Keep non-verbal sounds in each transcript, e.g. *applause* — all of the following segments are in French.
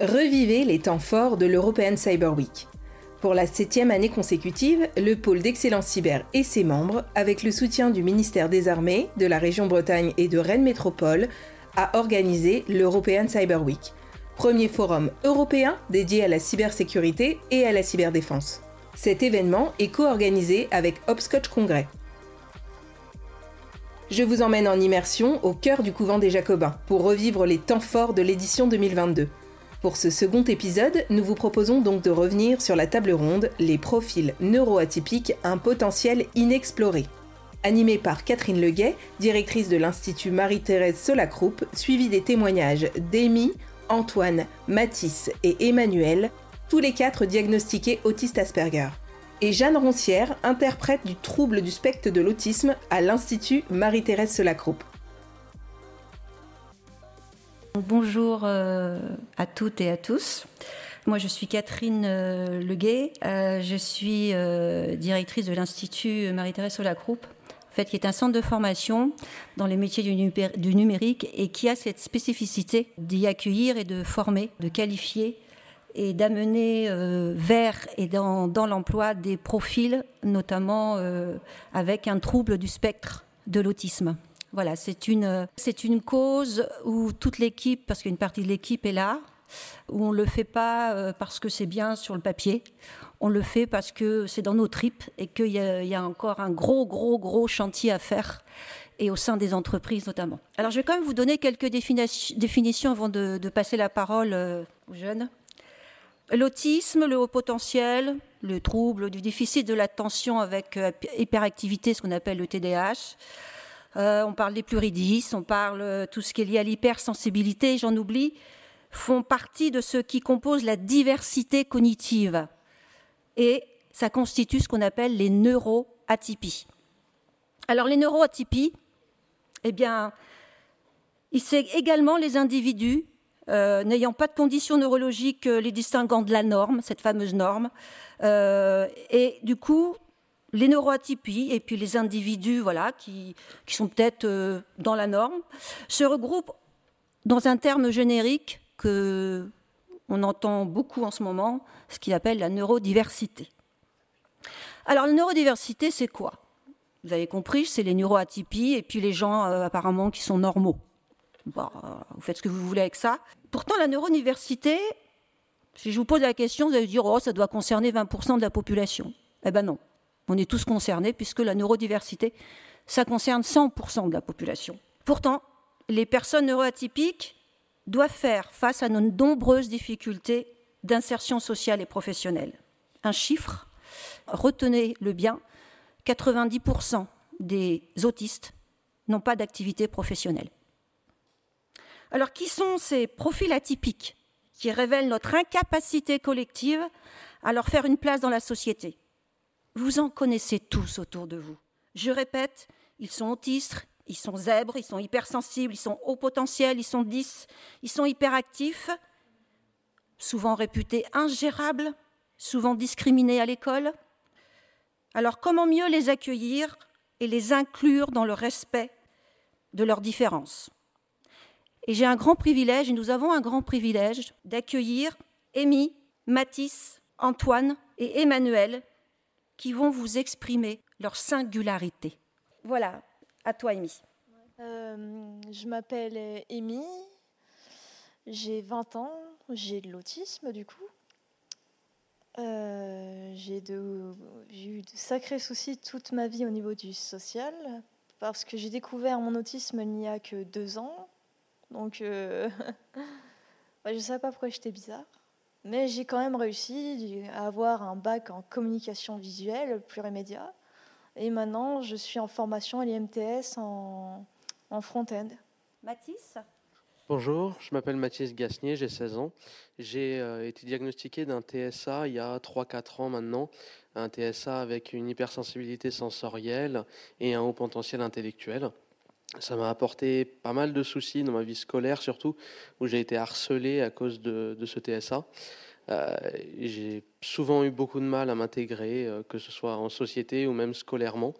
Revivez les temps forts de l'European Cyber Week. Pour la septième année consécutive, le pôle d'excellence cyber et ses membres, avec le soutien du ministère des Armées, de la région Bretagne et de Rennes Métropole, a organisé l'European Cyber Week, premier forum européen dédié à la cybersécurité et à la cyberdéfense. Cet événement est co-organisé avec Hopscotch Congrès. Je vous emmène en immersion au cœur du couvent des Jacobins pour revivre les temps forts de l'édition 2022. Pour ce second épisode, nous vous proposons donc de revenir sur la table ronde Les profils neuroatypiques, un potentiel inexploré. Animée par Catherine Leguet, directrice de l'Institut Marie-Thérèse Solacroupe, suivie des témoignages d'Amy, Antoine, Mathis et Emmanuel, tous les quatre diagnostiqués autistes Asperger. Et Jeanne Roncière, interprète du trouble du spectre de l'autisme à l'Institut Marie-Thérèse Solacroupe. Bonjour euh, à toutes et à tous. Moi, je suis Catherine euh, Leguet. Euh, je suis directrice de l'Institut Marie-Thérèse Solacroupe, en fait, qui est un centre de formation dans les métiers du, numérique et qui a cette spécificité d'y accueillir et de former, de qualifier et d'amener vers et dans, dans l'emploi des profils, notamment avec un trouble du spectre de l'autisme. Voilà, c'est une, c'est une cause où toute l'équipe, parce qu'une partie de l'équipe est là, où on ne le fait pas euh, parce que c'est bien sur le papier, on le fait parce que c'est dans nos tripes et qu'il y, a encore un gros, gros, gros chantier à faire, et au sein des entreprises notamment. Alors je vais quand même vous donner quelques définitions avant de, passer la parole euh, aux jeunes. L'autisme, le haut potentiel, le trouble du déficit de l'attention avec euh, hyperactivité, ce qu'on appelle le TDAH, euh, on parle des pluridis, on parle euh, tout ce qui est lié à l'hypersensibilité, j'en oublie, font partie de ce qui compose la diversité cognitive. Et ça constitue ce qu'on appelle les neuroatypies. Alors les neuroatypies, eh bien, c'est également les individus euh, n'ayant pas de conditions neurologiques les distinguant de la norme, cette fameuse norme, et du coup les neuroatypies et puis les individus voilà, qui, sont peut-être euh, dans la norme se regroupent dans un terme générique que on entend beaucoup en ce moment, ce qu'il appelle la neurodiversité. Alors la neurodiversité, c'est quoi? Vous avez compris, c'est les neuroatypies et puis les gens euh, apparemment qui sont normaux. Bah, vous faites ce que vous voulez avec ça. Pourtant, la neurodiversité, si je vous pose la question, vous allez dire, oh, ça doit concerner 20% de la population. Eh ben non. On est tous concernés puisque la neurodiversité, ça concerne 100% de la population. Pourtant, les personnes neuroatypiques doivent faire face à nos nombreuses difficultés d'insertion sociale et professionnelle. Un chiffre, retenez-le bien, 90% des autistes n'ont pas d'activité professionnelle. Alors qui sont ces profils atypiques qui révèlent notre incapacité collective à leur faire une place dans la société? Vous en connaissez tous autour de vous. Je répète, ils sont autistes, ils sont zèbres, ils sont hypersensibles, ils sont haut potentiel, ils sont 10, ils sont hyperactifs, souvent réputés ingérables, souvent discriminés à l'école. Alors comment mieux les accueillir et les inclure dans le respect de leurs différences? Et j'ai un grand privilège, et nous avons un grand privilège, d'accueillir Amy, Mathis, Antoine et Emmanuel, qui vont vous exprimer leur singularité. Voilà, à toi, Amy. Euh, je m'appelle Amy, j'ai 20 ans, j'ai de l'autisme du coup. Euh, j'ai eu de sacrés soucis toute ma vie au niveau du social parce que j'ai découvert mon autisme il n'y a que deux ans. Donc, euh, *laughs* je ne savais pas pourquoi j'étais bizarre. Mais j'ai quand même réussi à avoir un bac en communication visuelle plurimédia. Et maintenant, je suis en formation à l'IMTS en, en front-end. Mathis? Bonjour, je m'appelle Mathis Gasnier, j'ai 16 ans. J'ai euh, été diagnostiqué d'un TSA il y a 3-4 ans maintenant, un TSA avec une hypersensibilité sensorielle et un haut potentiel intellectuel. Ça m'a apporté pas mal de soucis dans ma vie scolaire surtout, où j'ai été harcelé à cause de, ce TSA. Euh, j'ai souvent eu beaucoup de mal à m'intégrer, euh, que ce soit en société ou même scolairement.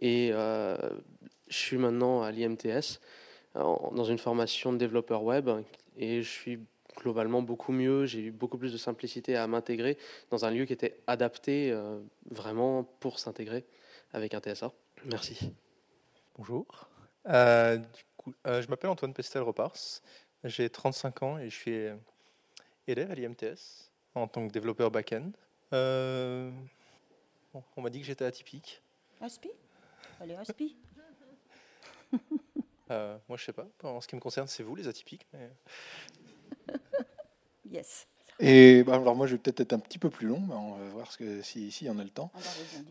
Et euh, je suis maintenant à l'IMTS, dans une formation de développeur web, et je suis globalement beaucoup mieux. J'ai eu beaucoup plus de simplicité à m'intégrer dans un lieu qui était adapté vraiment pour s'intégrer avec un TSA. Merci. Bonjour. Du coup, je m'appelle Antoine Pestel-Repars. J'ai 35 ans et je suis élève à l'IMTS en tant que développeur back-end. on m'a dit que j'étais atypique. Aspi Allez, Aspi *laughs* euh, moi, je sais pas. En ce qui me concerne, c'est vous, les atypiques. yes. Et bah, alors moi, je vais peut-être être un petit peu plus long, mais on va voir ce que, si, si en a le temps.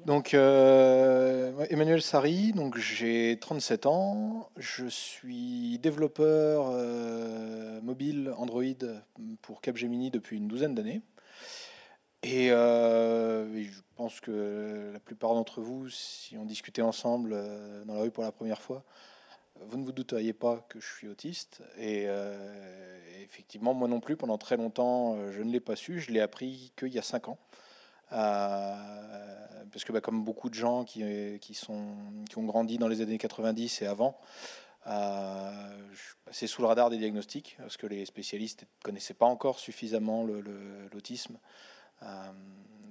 Donc, euh, Emmanuel Sari, donc j'ai 37 ans, je suis développeur euh, mobile Android pour Capgemini depuis une douzaine d'années. Et, je pense que la plupart d'entre vous, si on discutait ensemble dans la rue pour la première fois, vous ne vous douteriez pas que je suis autiste. Et euh, effectivement, moi non plus, pendant très longtemps, euh, je ne l'ai pas su. Je l'ai appris qu'il y a cinq ans. Euh, parce que bah, comme beaucoup de gens qui, qui, sont, qui ont grandi dans les années 90 et avant, c'est sous le radar des diagnostics, parce que les spécialistes ne connaissaient pas encore suffisamment l'autisme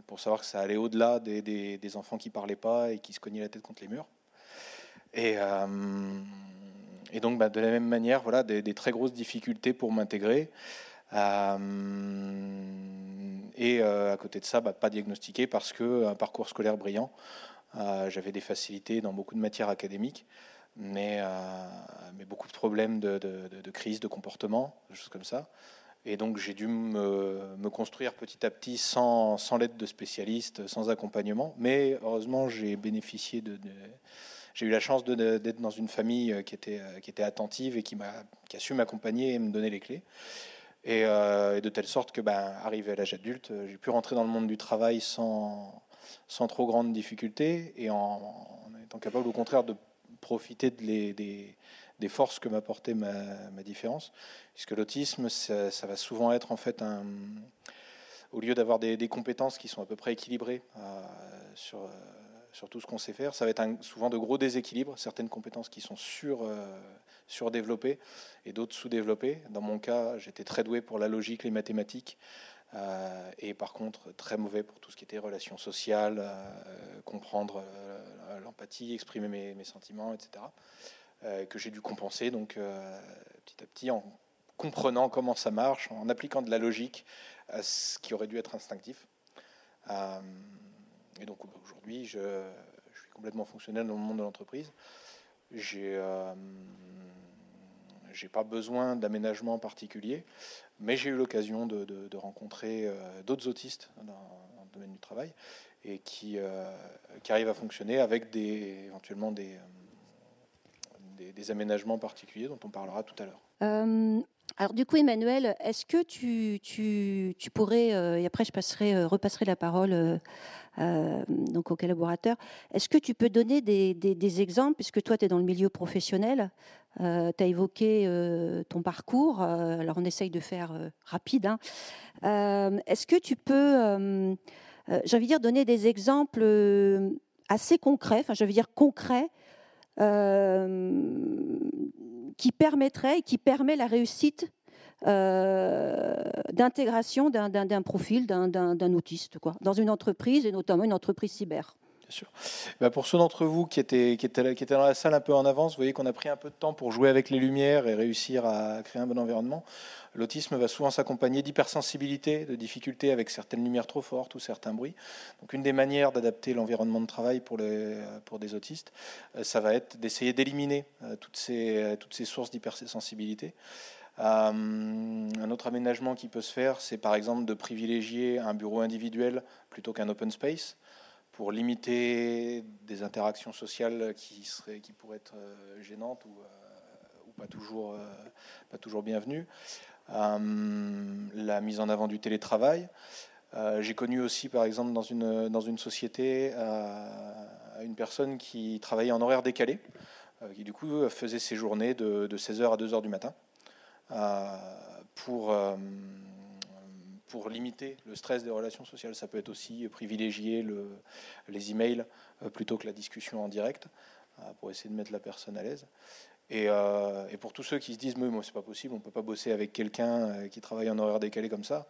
pour savoir que ça allait au-delà des, des, enfants qui parlaient pas et qui se cognaient la tête contre les murs. Et, et donc, bah, de la même manière, voilà, des, très grosses difficultés pour m'intégrer. Euh, et euh, à côté de ça, bah, pas diagnostiqué parce que un parcours scolaire brillant. Euh, j'avais des facilités dans beaucoup de matières académiques, mais, beaucoup de problèmes de, de, crise de comportement, des choses comme ça. Et donc j'ai dû me, me, construire petit à petit sans, sans l'aide de spécialistes, sans accompagnement. Mais heureusement, j'ai bénéficié de, j'ai eu la chance d'être dans une famille euh, qui était, euh, qui était attentive et qui, a, su m'accompagner et me donner les clés. Euh, et, de telle sorte que, ben, arrivé à l'âge adulte, j'ai pu rentrer dans le monde du travail sans, trop grandes difficultés et en, étant capable, au contraire, de profiter des, forces que m'apportait ma, différence. Puisque l'autisme, ça, va souvent être en fait. Au lieu d'avoir des, compétences qui sont à peu près équilibrées sur sur tout ce qu'on sait faire. Ça va être souvent de gros déséquilibres, certaines compétences qui sont sur, euh, surdéveloppées et d'autres sous-développées. Dans mon cas, j'étais très doué pour la logique, les mathématiques, euh, et par contre très mauvais pour tout ce qui était relations sociales, euh, comprendre l'empathie, exprimer mes, sentiments, etc. que j'ai dû compenser donc petit à petit en comprenant comment ça marche, en appliquant de la logique à ce qui aurait dû être instinctif. Et donc aujourd'hui, je, suis complètement fonctionnel dans le monde de l'entreprise. J'ai euh, j'ai pas besoin d'aménagement particulier, mais j'ai eu l'occasion de, rencontrer euh, d'autres autistes dans, le domaine du travail et qui, euh, arrivent à fonctionner avec des, éventuellement des, des, aménagements particuliers dont on parlera tout à l'heure. Alors du coup, Emmanuel, est-ce que tu, tu, tu pourrais, et après je passerai, repasserai la parole euh, donc aux collaborateurs. Est-ce que tu peux donner des, exemples, puisque toi, tu es dans le milieu professionnel, euh, tu as évoqué euh, ton parcours, alors on essaye de faire rapide. Hein. Est-ce que tu peux, j'ai envie de dire, donner des exemples assez concrets, enfin je veux dire concrets, qui permettraient, qui permet la réussite euh, d'intégration d'un profil d'un autiste dans une entreprise et notamment une entreprise cyber. Bien sûr. Bah, pour ceux d'entre vous qui qui étaient dans la salle un peu en avance, vous voyez qu'on a pris un peu de temps pour jouer avec les lumières et réussir à créer un bon environnement. L'autisme va souvent s'accompagner d'hypersensibilité, de difficultés avec certaines lumières trop fortes ou certains bruits. Donc une des manières d'adapter l'environnement de travail pour, des autistes, euh, ça va être d'essayer d'éliminer euh, toutes ces, toutes ces sources d'hypersensibilité. Euh, un autre aménagement qui peut se faire, c'est par exemple de privilégier un bureau individuel plutôt qu'un open space pour limiter des interactions sociales qui, pourraient être euh, gênantes ou, euh, pas toujours bienvenues. La mise en avant du télétravail. J'ai connu aussi, par exemple, dans une, dans une société, une personne qui travaillait en horaire décalé, qui du coup faisait ses journées de, de 16h à 2h du matin. Euh, pour, euh, pour limiter le stress des relations sociales. Ça peut être aussi privilégier le, les emails euh, plutôt que la discussion en direct pour essayer de mettre la personne à l'aise. Et, pour tous ceux qui se disent, mais moi, c'est pas possible, on peut pas bosser avec quelqu'un qui travaille en horaire décalé comme ça.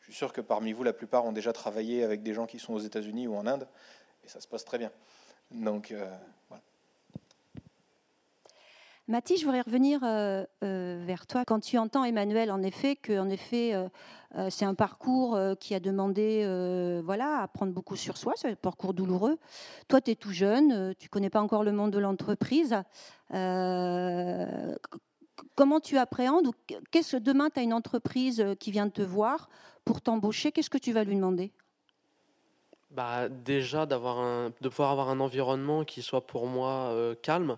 Je suis sûr que parmi vous, la plupart ont déjà travaillé avec des gens qui sont aux États-Unis ou en Inde, et ça se passe très bien. Donc, voilà. Mathis, je voudrais revenir euh, euh, vers toi. Quand tu entends Emmanuel, en effet, que en effet, euh, c'est un parcours qui a demandé, voilà, à prendre beaucoup sur soi, c'est un parcours douloureux. Toi, tu es tout jeune, tu connais pas encore le monde de l'entreprise. comment tu appréhendes Qu'est-ce que demain, tu as une entreprise qui vient de te voir pour t'embaucher? Qu'est-ce que tu vas lui demander? Bah, déjà d'avoir un, de pouvoir avoir un environnement qui soit pour moi calme,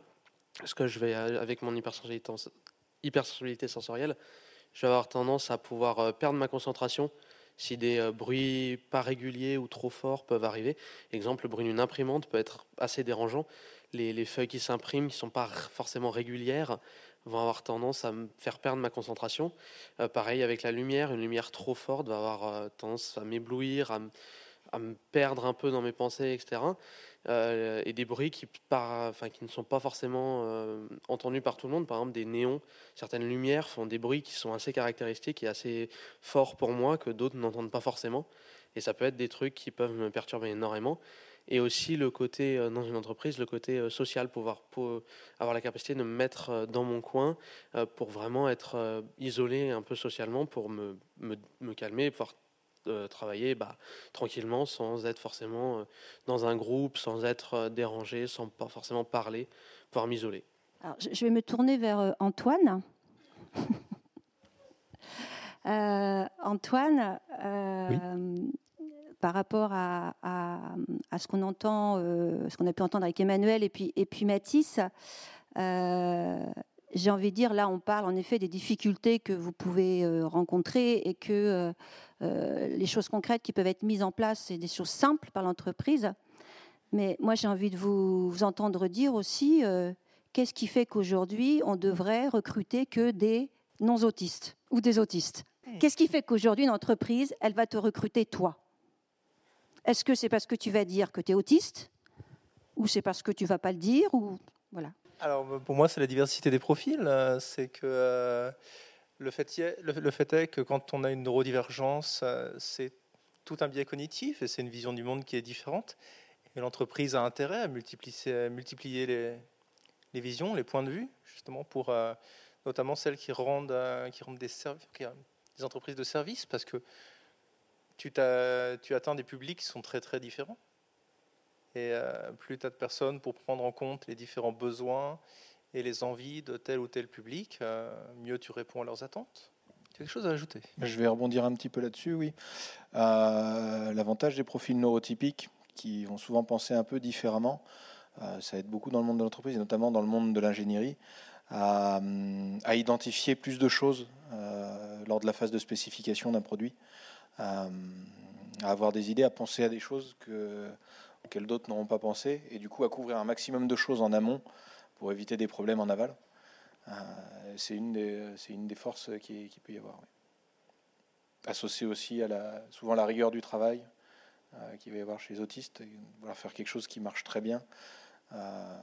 parce que je vais, euh, avec mon hypersensibilité sensorielle, je vais avoir tendance à pouvoir euh, perdre ma concentration si des euh, bruits pas réguliers ou trop forts peuvent arriver. Exemple, le bruit d'une imprimante peut être assez dérangeant. Les, feuilles qui s'impriment, qui ne sont pas forcément régulières, vont avoir tendance à me faire perdre ma concentration. pareil avec la lumière, une lumière trop forte va avoir tendance à m'éblouir, à, me perdre un peu dans mes pensées, etc. Euh, et des bruits qui, ne sont pas forcément euh, entendus par tout le monde. Par exemple, des néons, certaines lumières font des bruits qui sont assez caractéristiques et assez forts pour moi que d'autres n'entendent pas forcément. Et ça peut être des trucs qui peuvent me perturber énormément. Et aussi le côté, euh, dans une entreprise, le côté social, pouvoir pour avoir la capacité de me mettre dans mon coin pour vraiment être isolé un peu socialement, pour me, me, me calmer, travailler bah, tranquillement sans être forcément euh, dans un groupe, sans être euh, dérangé, sans pas forcément parler, pouvoir m'isoler. Alors, je vais me tourner vers euh, Antoine. *laughs* Antoine, par rapport à, à, ce qu'on entend, ce qu'on a pu entendre avec Emmanuel et puis, et puis Mathis, j'ai envie de dire, là, on parle en effet des difficultés que vous pouvez rencontrer et que euh, les choses concrètes qui peuvent être mises en place, c'est des choses simples par l'entreprise. Mais moi, j'ai envie de vous, entendre dire aussi euh, qu'est-ce qui fait qu'aujourd'hui, on devrait recruter que des non-autistes ou des autistes? Qu'est-ce qui fait qu'aujourd'hui, une entreprise, elle va te recruter toi? Est-ce que c'est parce que tu vas dire que tu es autiste? Ou c'est parce que tu vas pas le dire? Ou... voilà. Alors, pour moi, c'est la diversité des profils. Euh, c'est que le fait, est, que quand on a une neurodivergence, euh, c'est tout un biais cognitif et c'est une vision du monde qui est différente. Et l'entreprise a intérêt à multiplier, les, visions, les points de vue, justement pour euh, notamment celles qui rendent, euh, qui rendent des, des entreprises de services, parce que tu, tu atteins des publics qui sont très très différents. Et plus tu as de personnes pour prendre en compte les différents besoins et les envies de tel ou tel public, euh, mieux tu réponds à leurs attentes. Quelque chose à ajouter? Je vais rebondir un petit peu là-dessus, oui. Euh, l'avantage des profils neurotypiques qui vont souvent penser un peu différemment, euh, ça aide beaucoup dans le monde de l'entreprise, et notamment dans le monde de l'ingénierie, à, identifier plus de choses lors de la phase de spécification d'un produit, à avoir des idées, à penser à des choses que, auxquelles d'autres n'auront pas pensé, et du coup à couvrir un maximum de choses en amont pour éviter des problèmes en aval. Euh, c'est une, des, forces qui, peut y avoir. Associé aussi à la, souvent la rigueur du travail euh, qu'il va y avoir chez les autistes, vouloir faire quelque chose qui marche très bien. Euh,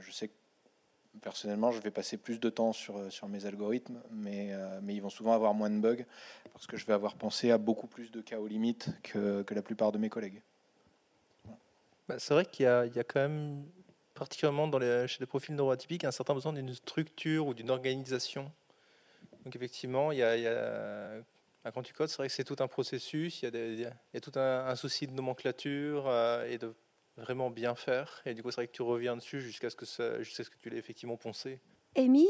je sais que personnellement, je vais passer plus de temps sur, mes algorithmes, mais, ils vont souvent avoir moins de bugs parce que je vais avoir pensé à beaucoup plus de cas aux limites que la plupart de mes collègues. Bah, c'est vrai qu'il y, a quand même particulièrement chez les profils neuroatypiques, un certain besoin d'une structure ou d'une organisation. Donc effectivement, quand tu codes, c'est vrai que c'est tout un processus, il y a, tout un, souci de nomenclature euh, et de vraiment bien faire. Et du coup, c'est vrai que tu reviens dessus jusqu'à ce que, tu l'aies effectivement poncé. Amy,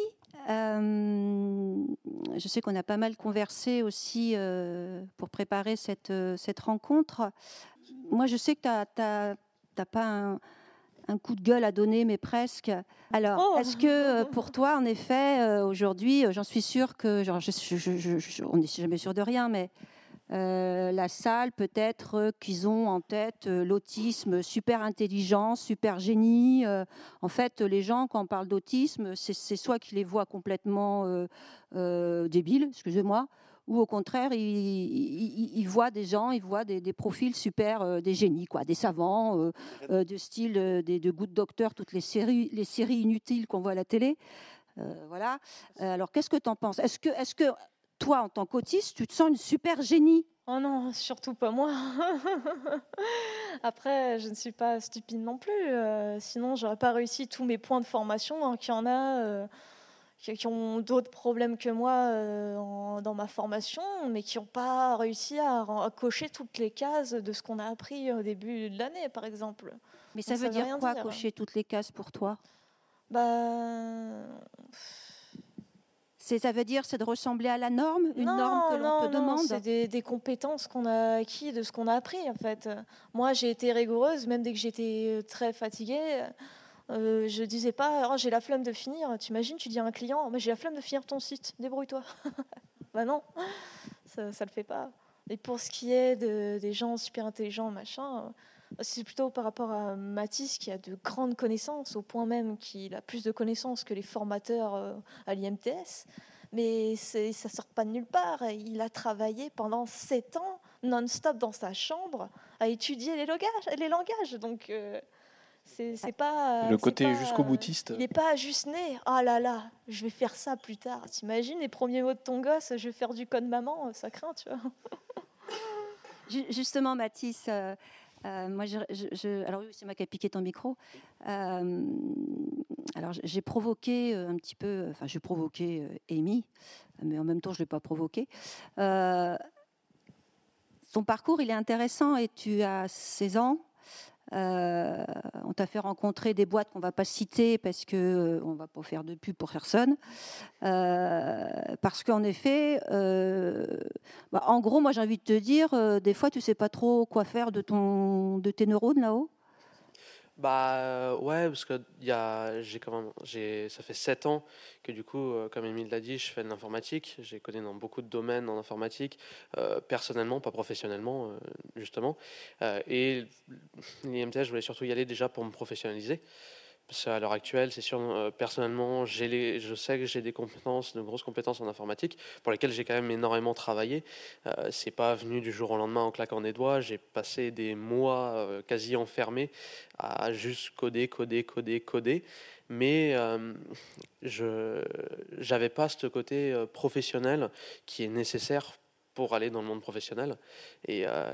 euh, je sais qu'on a pas mal conversé aussi euh, pour préparer cette, rencontre. Moi, je sais que tu n'as pas un, un coup de gueule à donner, mais presque. Alors, oh. est-ce que euh, pour toi, en effet, euh, aujourd'hui, euh, j'en suis sûre que, genre, on n'est jamais sûr de rien, mais la salle, peut-être qu'ils ont en tête l'autisme, super intelligence, super génie. en fait, les gens, quand on parle d'autisme, c'est soit qu'ils les voient complètement débiles, excusez-moi, ou au contraire, ils, voient des gens, ils voient des, profils super, euh, des génies, quoi, des savants, euh, euh, de style des de Good Doctor, toutes les séries, les séries inutiles qu'on voit à la télé. voilà. alors, qu'est-ce que tu en penses? Est-ce que, est que toi, en tant qu'autiste, tu te sens une super génie? Oh non, surtout pas moi. *laughs* Après, je ne suis pas stupide non plus. Sinon, sinon, j'aurais pas réussi tous mes points de formation. Donc, il y en a qui, ont d'autres problèmes que moi dans ma formation, mais qui n'ont pas réussi à, cocher toutes les cases de ce qu'on a appris au début de l'année, par exemple. Mais ça veut dire quoi, cocher toutes les cases pour toi? Bah... Ça veut dire c'est de ressembler à la norme, une norme que l'on te demande? C'est des, des, compétences qu'on a acquis de ce qu'on a appris en fait. Moi j'ai été rigoureuse, même dès que j'étais très fatiguée. Euh, je disais pas, oh, j'ai la flemme de finir. Tu imagines, tu dis à un client, j'ai la flemme de finir ton site, débrouille-toi. *laughs* bah non, ça, ça le fait pas. Et pour ce qui est de, des gens super intelligents, machin, c'est plutôt par rapport à Mathis qui a de grandes connaissances, au point même qu'il a plus de connaissances que les formateurs euh, à l'IMTS. Mais ça sort pas de nulle part. Il a travaillé pendant sept ans non-stop dans sa chambre à étudier les langages. Les langages. Donc, euh, c'est pas. Le côté jusqu'au boutiste. Il n'est pas juste né. Ah là là, je vais faire ça plus tard. T'imagines les premiers mots de ton gosse, je vais faire du code maman, ça craint, tu vois. *laughs* Justement, Mathis, euh, euh, moi, je, alors oui, c'est moi qui ai piqué ton micro. Euh, alors, j'ai provoqué euh, un petit peu, enfin, j'ai provoqué Amy, mais en même temps, je ne l'ai pas provoqué. ton parcours, il est intéressant et tu as 16 ans. Euh, on t'a fait rencontrer des boîtes qu'on va pas citer parce que euh, on va pas faire de pub pour personne. Euh, parce qu'en effet, bah, en gros, moi j'ai envie de te dire, des fois tu sais pas trop quoi faire de ton de tes neurones là-haut. Bah euh, ouais, parce que y a, j'ai quand même, j'ai, ça fait 7 ans que du coup, euh, comme Emile l'a dit, je fais de l'informatique. J'ai connu dans beaucoup de domaines en informatique, euh, personnellement, pas professionnellement, justement. et l'IMTS, je voulais surtout y aller déjà pour me professionnaliser. Parce qu'à l'heure actuelle, c'est sûr, euh, personnellement, je sais que j'ai des compétences, de grosses compétences en informatique, pour lesquelles j'ai quand même énormément travaillé. Euh, c'est pas venu du jour au lendemain en claquant des doigts. J'ai passé des mois euh, quasi enfermés à juste coder, coder, coder, coder. Mais euh, je n'avais pas ce côté professionnel qui est nécessaire pour aller dans le monde professionnel. Et, euh,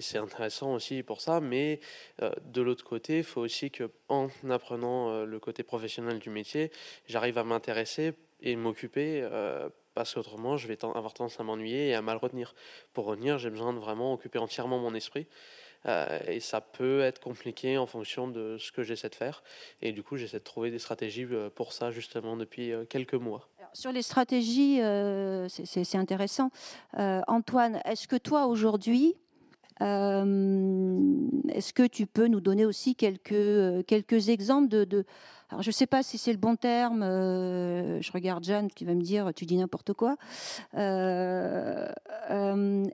c'est intéressant aussi pour ça. Mais euh, de l'autre côté, il faut aussi que, en apprenant euh, le côté professionnel du métier, j'arrive à m'intéresser et m'occuper. parce qu'autrement, je vais avoir tendance à m'ennuyer et à mal retenir. Pour retenir, j'ai besoin de vraiment occuper entièrement mon esprit. Et ça peut être compliqué en fonction de ce que j'essaie de faire. Et du coup, j'essaie de trouver des stratégies pour ça justement depuis quelques mois. Sur les stratégies, c'est intéressant. Antoine, est-ce que toi aujourd'hui, est-ce que tu peux nous donner aussi quelques, quelques exemples de, alors, je ne sais pas si c'est le bon terme. Euh, je regarde Jeanne qui va me dire tu dis n'importe quoi. Euh, euh,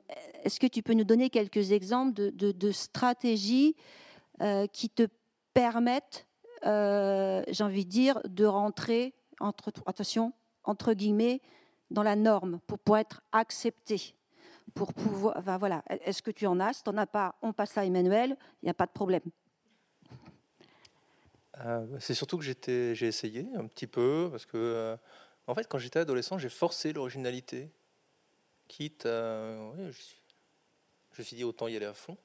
est-ce que tu peux nous donner quelques exemples de, stratégies qui te permettent, j'ai envie de dire, de rentrer entre attention entre guillemets dans la norme pour pouvoir être accepté pour pouvoir. voilà. Est-ce que tu en as? Si tu n'en as pas, on passe à Emmanuel. Il n'y a pas de problème. Euh, c'est surtout que j'ai essayé un petit peu, parce que, euh, en fait, quand j'étais adolescent, j'ai forcé l'originalité. Quitte je, me suis dit autant y aller à fond.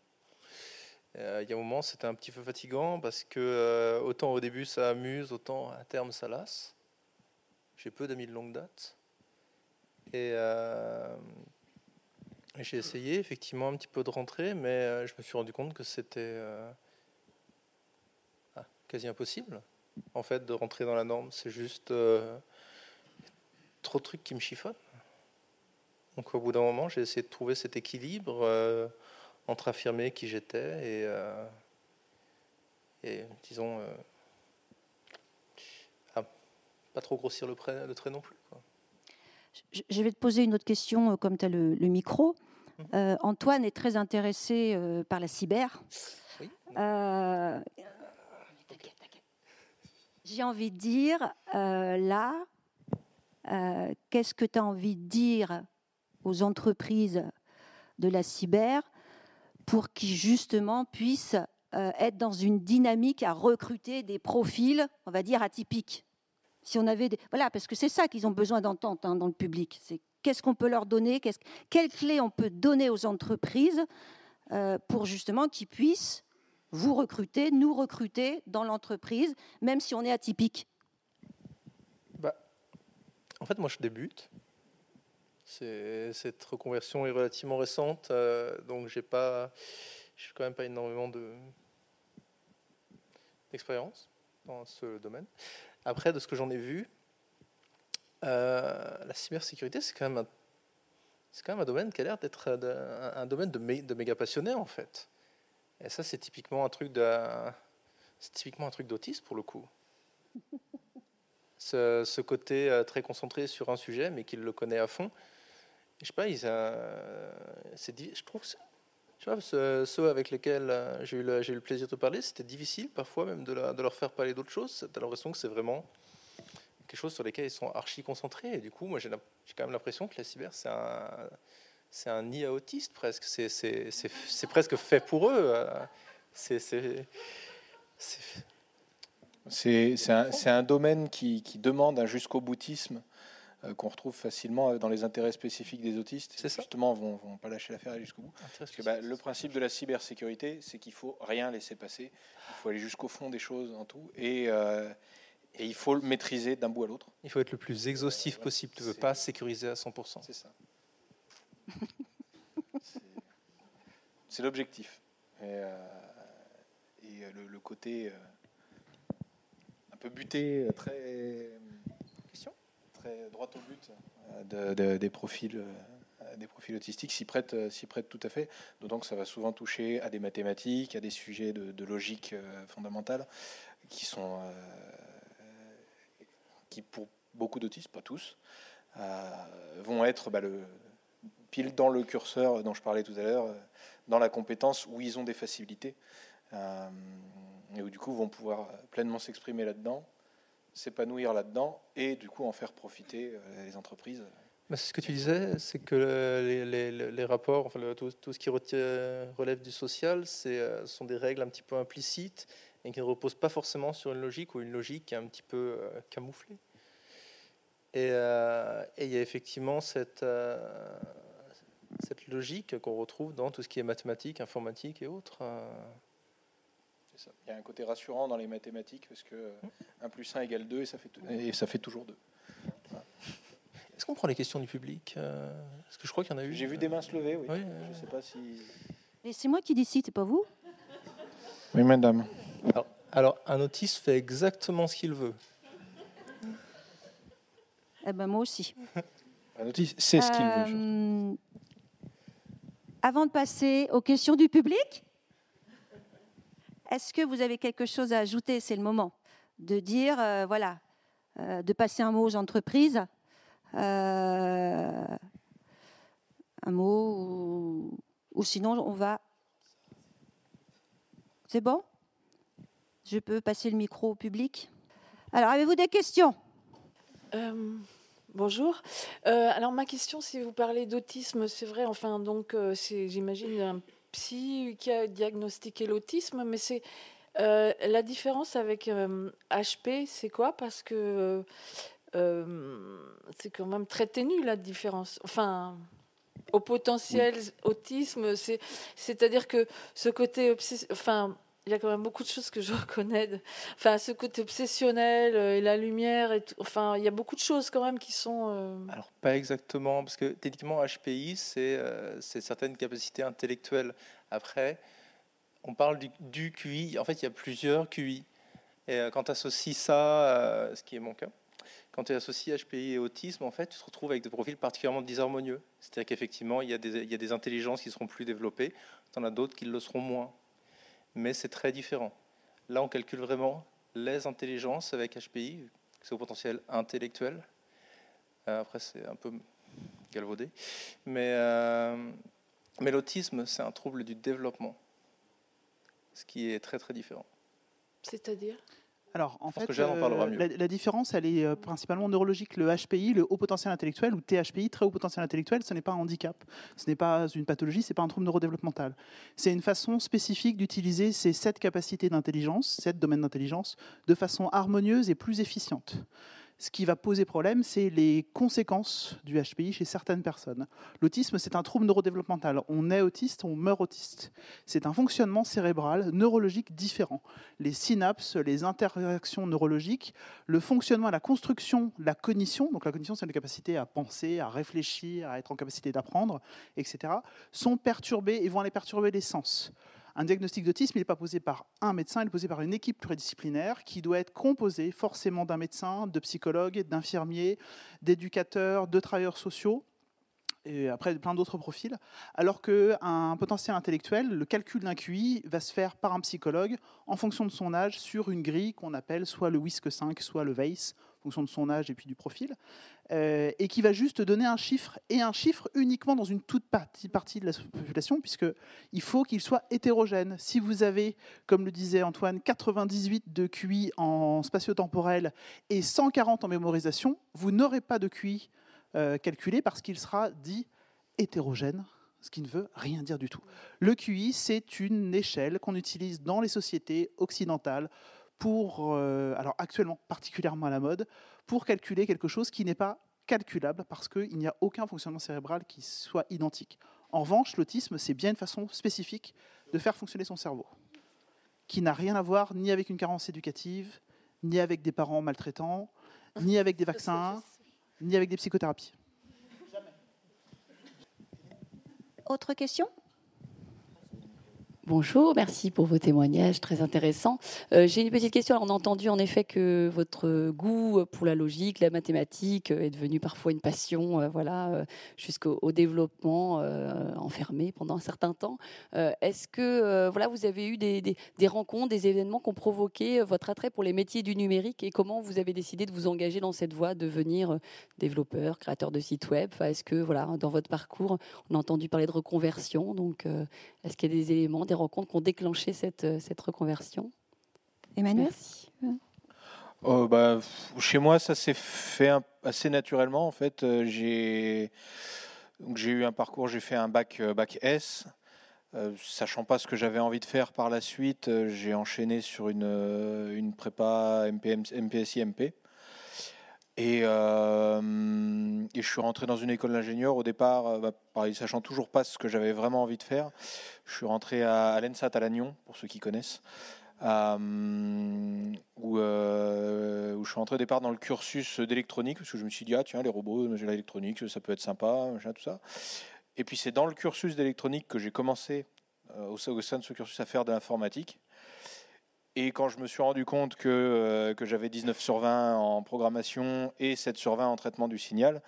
Euh, il y a un moment, c'était un petit peu fatigant, parce que autant au début ça amuse, autant à terme ça lasse. J'ai peu d'amis de longue date. Et. J'ai essayé effectivement un petit peu de rentrer, mais je me suis rendu compte que c'était quasi impossible, en fait, de rentrer dans la norme. C'est juste euh, trop de trucs qui me chiffonnent. Donc au bout d'un moment, j'ai essayé de trouver cet équilibre euh, entre affirmer qui j'étais et, euh, et disons, pas trop grossir le, le trait non plus. Je vais te poser une autre question, comme tu as le, micro. Mhm. Antoine est très intéressé par la cyber. Oui. J'ai envie de dire, euh, là, euh, qu'est-ce que tu as envie de dire aux entreprises de la cyber pour qu'ils justement puissent euh, être dans une dynamique à recruter des profils, on va dire, atypiques? Si on avait. Voilà, parce que c'est ça qu'ils ont besoin d'entendre hein, dans le public. C'est qu'est-ce qu'on peut leur donner, quelles clés on peut donner aux entreprises euh, pour justement qu'ils puissent vous recruter, nous recruter dans l'entreprise, même si on est atypique. Bah, en fait, moi, je débute. Cette reconversion est relativement récente, euh, donc pas, je n'ai quand même pas énormément de d'expérience dans ce domaine. Après, de ce que j'en ai vu, euh, la cybersécurité, c'est quand même un, c'est domaine qui a l'air d'être un, domaine de, méga passionnés en fait. Et ça, c'est typiquement un truc de, c'est d'autisme pour le coup. Ce, côté euh, très concentré sur un sujet, mais qu'il le connaît à fond. je sais pas, ils, euh, je trouve, je vois, ceux, avec lesquels euh, j'ai eu, le, plaisir de parler, c'était difficile parfois même de, leur faire parler d'autres choses. T'as l'impression que c'est vraiment quelque chose sur lesquels ils sont archi concentrés. Et du coup, moi, j'ai, quand même l'impression que la cyber, c'est un, c'est nid à autistes presque. C'est, presque fait pour eux. Euh. C'est, un, domaine qui, qui demande un jusqu'au boutisme qu'on retrouve facilement dans les intérêts spécifiques des autistes. C'est justement, vont, vont pas lâcher l'affaire jusqu'au bout. Parce que bah, le principe de la cybersécurité, c'est qu'il faut rien laisser passer. Il faut aller jusqu'au fond des choses en tout. Et, euh, et il faut le maîtriser d'un bout à l'autre. Il faut être le plus exhaustif possible. Tu ne veux pas sécuriser à 100%. C'est ça. c'est l'objectif. Et, euh, et le, côté un peu buté, très droit au but euh, des, profils, euh, des profils autistiques s'y prêtent, euh, s'y prête tout à fait. D'autant que ça va souvent toucher à des mathématiques, à des sujets de, logique fondamentale qui sont qui pour beaucoup d'autistes, pas tous, vont être bah, le, pile dans le curseur dont je parlais tout à l'heure, dans la compétence où ils ont des facilités et où du coup vont pouvoir pleinement s'exprimer là-dedans s'épanouir là-dedans et du coup en faire profiter euh, les entreprises. c'est ce que tu disais, c'est que les, les, rapports, enfin, tout, ce qui relève du social, euh, sont des règles un petit peu implicites et qui ne reposent pas forcément sur une logique ou une logique un petit peu euh, camouflée. Et, il y a effectivement cette, cette logique qu'on retrouve dans tout ce qui est mathématiques, informatique et autres. Il y a un côté rassurant dans les mathématiques parce que 1 plus 1 égale 2 et ça fait, et ça fait toujours 2. Est-ce qu'on prend les questions du public euh, Est-ce que je crois qu'il y en a eu J'ai vu des mains se lever, oui. je sais pas si. Et c'est moi qui décide, c'est pas vous Oui, madame. Alors, un autiste fait exactement ce qu'il veut. Eh ben moi aussi. un autiste c'est ce qu'il veut. Euh, avant de passer aux questions du public, est-ce que vous avez quelque chose à ajouter? C'est le moment de dire, euh, voilà, euh, de passer un mot aux entreprises. Euh, un mot, ou, sinon on va. C'est bon? Je peux passer le micro au public? Alors, avez-vous des questions? Bonjour. alors ma question, si vous parlez d'autisme, c'est vrai. Enfin, donc, j'imagine, psy qui a diagnostiqué l'autisme, mais c'est euh, la différence avec HP, euh, c'est quoi? Parce que euh, c'est quand même très ténu la différence. Enfin, au potentiel autisme, c'est, c'est-à-dire que ce côté, enfin, il y a quand même beaucoup de choses que je *laughs* reconnais. enfin, ce côté obsessionnel et la lumière, enfin, il y a beaucoup de choses quand même qui sont. Alors, pas exactement, parce que techniquement, HPI, c'est, c'est certaines capacités intellectuelles. Après, on parle du, QI. En fait, il y a plusieurs QI. Et quand tu associes ça, ce qui est mon cas, quand tu associes HPI et autisme, en fait, tu te retrouves avec des profils particulièrement disharmonieux. C'est-à-dire qu'effectivement, il, il, y a des intelligences qui seront plus développées, tu en as d'autres qui le seront moins mais c'est très différent. Là, on calcule vraiment les intelligences avec HPI, c'est au potentiel intellectuel. Euh, après, c'est un peu galvaudé. Euh, mais l'autisme, c'est un trouble du développement, ce qui est très très différent. C'est-à-dire? Alors, en fait, euh, la, différence, elle est euh, principalement neurologique. Le HPI, le haut potentiel intellectuel, ou THPI, très haut potentiel intellectuel, ce n'est pas un handicap, ce n'est pas une pathologie, ce n'est pas un trouble neurodéveloppemental. C'est une façon spécifique d'utiliser ces sept capacités d'intelligence, sept domaines d'intelligence, de façon harmonieuse et plus efficiente. Ce qui va poser problème, c'est les conséquences du HPI chez certaines personnes. L'autisme, c'est un trouble neurodéveloppemental. On est autiste, on meurt autiste. C'est un fonctionnement cérébral neurologique différent. Les synapses, les interactions neurologiques, le fonctionnement, la construction, la cognition, donc la cognition, c'est la capacité à penser, à réfléchir, à être en capacité d'apprendre, etc., sont perturbés et vont aller perturber les sens. Un diagnostic d'autisme n'est pas posé par un médecin, il est posé par une équipe pluridisciplinaire qui doit être composée forcément d'un médecin, de psychologues, d'infirmiers, d'éducateurs, de travailleurs sociaux et après plein d'autres profils, alors qu'un potentiel intellectuel, le calcul d'un QI va se faire par un psychologue en fonction de son âge sur une grille qu'on appelle soit le WISC 5, soit le en fonction de son âge et puis du profil, euh, et qui va juste donner un chiffre, et un chiffre uniquement dans une toute partie, partie de la population, puisqu'il faut qu'il soit hétérogène. Si vous avez, comme le disait Antoine, 98 de QI en spatio-temporel et 140 en mémorisation, vous n'aurez pas de QI euh, calculé parce qu'il sera dit hétérogène, ce qui ne veut rien dire du tout. Le QI, c'est une échelle qu'on utilise dans les sociétés occidentales pour, euh, alors actuellement particulièrement à la mode, pour calculer quelque chose qui n'est pas calculable parce qu'il n'y a aucun fonctionnement cérébral qui soit identique. En revanche, l'autisme, c'est bien une façon spécifique de faire fonctionner son cerveau, qui n'a rien à voir ni avec une carence éducative, ni avec des parents maltraitants, ni avec des *laughs* vaccins, ni avec des psychothérapies. Autre question? Bonjour, merci pour vos témoignages très intéressants. Euh, j'ai une petite question. on a entendu en effet que votre goût pour la logique, la mathématique est devenu parfois une passion, euh, voilà, jusqu'au développement euh, enfermé pendant un certain temps. Est-ce que voilà, vous avez eu des, des, rencontres, des événements qui ont provoqué votre attrait pour les métiers du numérique et comment vous avez décidé de vous engager dans cette voie, devenir développeur, créateur de sites web? Est-ce que voilà, dans votre parcours, on a entendu parler de reconversion, donc est-ce qu'il y a des éléments des rencontres qui ont déclenché cette, euh, cette reconversion Emmanuel oh, bah, Chez moi, ça s'est fait assez naturellement. En fait, euh, j'ai j'ai eu un parcours, j'ai fait un bac, euh, bac S. sachant pas ce que j'avais envie de faire par la suite, j'ai enchaîné sur une, une prépa MPM, MPSI MP. Et, euh, et, je suis rentré dans une école d'ingénieur. Au départ, euh, bah, sachant toujours pas ce que j'avais vraiment envie de faire, je suis rentré à, l'ENSAT à Lannion, pour ceux qui connaissent, euh, où, où, je suis rentré au départ dans le cursus d'électronique, parce que je me suis dit, ah tiens, les robots, j'ai l'électronique, ça peut être sympa, tout ça. Et puis c'est dans le cursus d'électronique que j'ai commencé, au sein de ce cursus, à faire de l'informatique. Et quand je me suis rendu compte que, euh, que j'avais 19 sur 20 en programmation et 7 sur 20 en traitement du signal,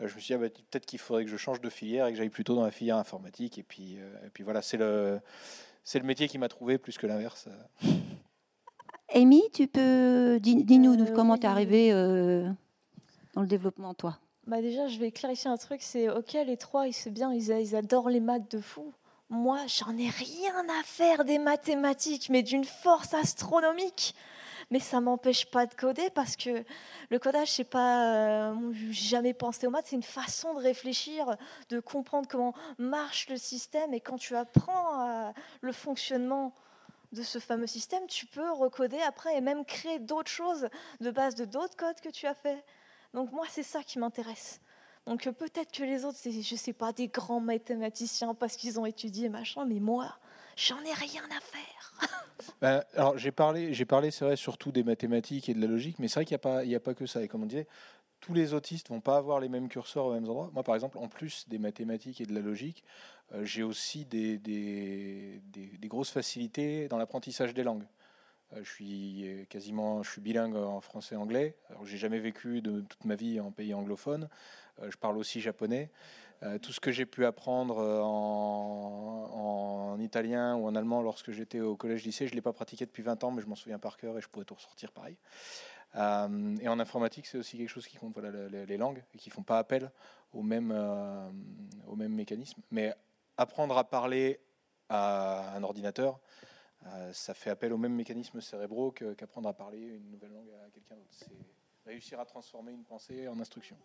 euh, je me suis dit ah bah, peut-être qu'il faudrait que je change de filière et que j'aille plutôt dans la filière informatique. Et puis, euh, et puis voilà, c'est le, c'est le métier qui m'a trouvé plus que l'inverse. Amy, tu peux dis-nous comment tu es arrivée dans le développement, toi. Bah déjà, je vais clarifier un truc, c'est ok, les trois, ils, bien, ils, ils adorent les maths de fou. Moi, j'en ai rien à faire des mathématiques, mais d'une force astronomique. Mais ça m'empêche pas de coder parce que le codage, c'est pas, euh, jamais pensé aux maths, c'est une façon de réfléchir, de comprendre comment marche le système. Et quand tu apprends euh, le fonctionnement de ce fameux système, tu peux recoder après et même créer d'autres choses de base de d'autres codes que tu as fait. Donc moi, c'est ça qui m'intéresse. Donc euh, peut-être que les autres, c'est, je sais pas, des grands mathématiciens parce qu'ils ont étudié machin, mais moi, j'en ai rien à faire. *laughs* Ben, alors j'ai parlé, j'ai parlé, c'est vrai, surtout des mathématiques et de la logique, mais c'est vrai qu'il n'y a pas, que ça. Et comme on disait, tous les autistes vont pas avoir les mêmes curseurs aux mêmes endroits. Moi, par exemple, en plus des mathématiques et de la logique, euh, j'ai aussi des, grosses facilités dans l'apprentissage des langues. Euh, je suis quasiment, je suis bilingue en français et anglais. Alors, j'ai jamais vécu de toute ma vie en pays anglophone. Euh, je parle aussi japonais. Euh, tout ce que j'ai pu apprendre euh, en, italien ou en allemand lorsque j'étais au collège-lycée, je ne l'ai pas pratiqué depuis 20 ans, mais je m'en souviens par cœur et je pourrais tout ressortir pareil. et en informatique, c'est aussi quelque chose qui compte voilà, les, langues et qui ne font pas appel au même, au même mécanisme. Mais apprendre à parler à un ordinateur, ça fait appel aux mêmes mécanismes cérébraux qu'apprendre à parler une nouvelle langue à quelqu'un d'autre. C'est réussir à transformer une pensée en instruction.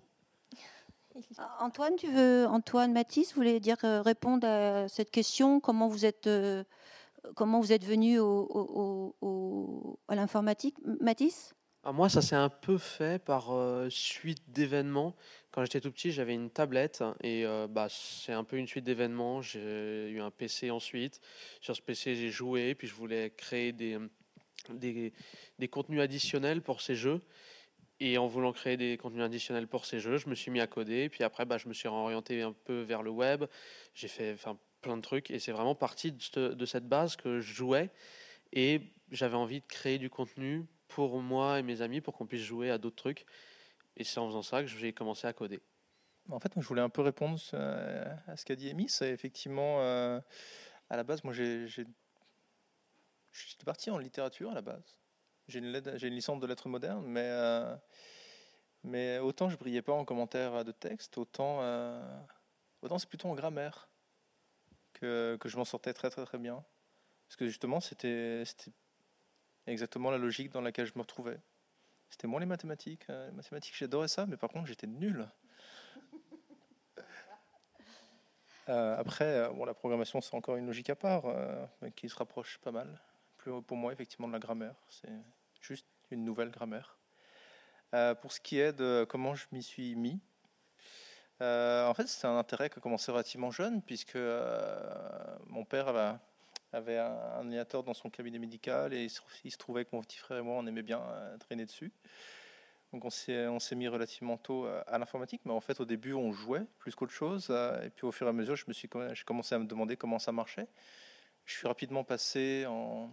Antoine, tu veux, Antoine Matisse, vous voulez dire euh, répondre à cette question Comment vous êtes, euh, comment vous êtes venu à l'informatique, Matisse ah, Moi, ça s'est un peu fait par suite d'événements. Quand j'étais tout petit, j'avais une tablette et bah, c'est un peu une suite d'événements. J'ai eu un PC ensuite. Sur ce PC, j'ai joué, puis je voulais créer des, des, des contenus additionnels pour ces jeux. Et en voulant créer des contenus additionnels pour ces jeux, je me suis mis à coder. Puis après, bah, je me suis orienté un peu vers le web. J'ai fait plein de trucs. Et c'est vraiment parti de, cette base que je jouais. Et j'avais envie de créer du contenu pour moi et mes amis pour qu'on puisse jouer à d'autres trucs. Et c'est en faisant ça que j'ai commencé à coder. En fait, je voulais un peu répondre à ce qu'a dit Amy. C'est effectivement, euh, à la base, moi, j'étais parti en littérature à la base. J'ai une, licence de lettres modernes, mais, euh, mais autant je brillais pas en commentaire de texte, autant, euh, autant c'est plutôt en grammaire que, que je m'en sortais très très très bien. Parce que justement, c'était exactement la logique dans laquelle je me retrouvais. C'était moins les mathématiques. Euh, mathématiques, j'adorais ça, mais par contre, j'étais nul. après, bon, la programmation, c'est encore une logique à part, mais qui se rapproche pas mal. Plus pour moi, effectivement, de la grammaire. C'est juste une nouvelle grammaire. Euh, pour ce qui est de comment je m'y suis mis, euh, en fait, c'est un intérêt qui a commencé relativement jeune, puisque euh, mon père avait, un, ordinateur dans son cabinet médical et il se, trouvait que mon petit frère et moi, on aimait bien traîner dessus. Donc on s'est, mis relativement tôt à l'informatique, mais en fait au début on jouait plus qu'autre chose. Et puis au fur et à mesure, je me suis, j'ai commencé à me demander comment ça marchait. Je suis rapidement passé en,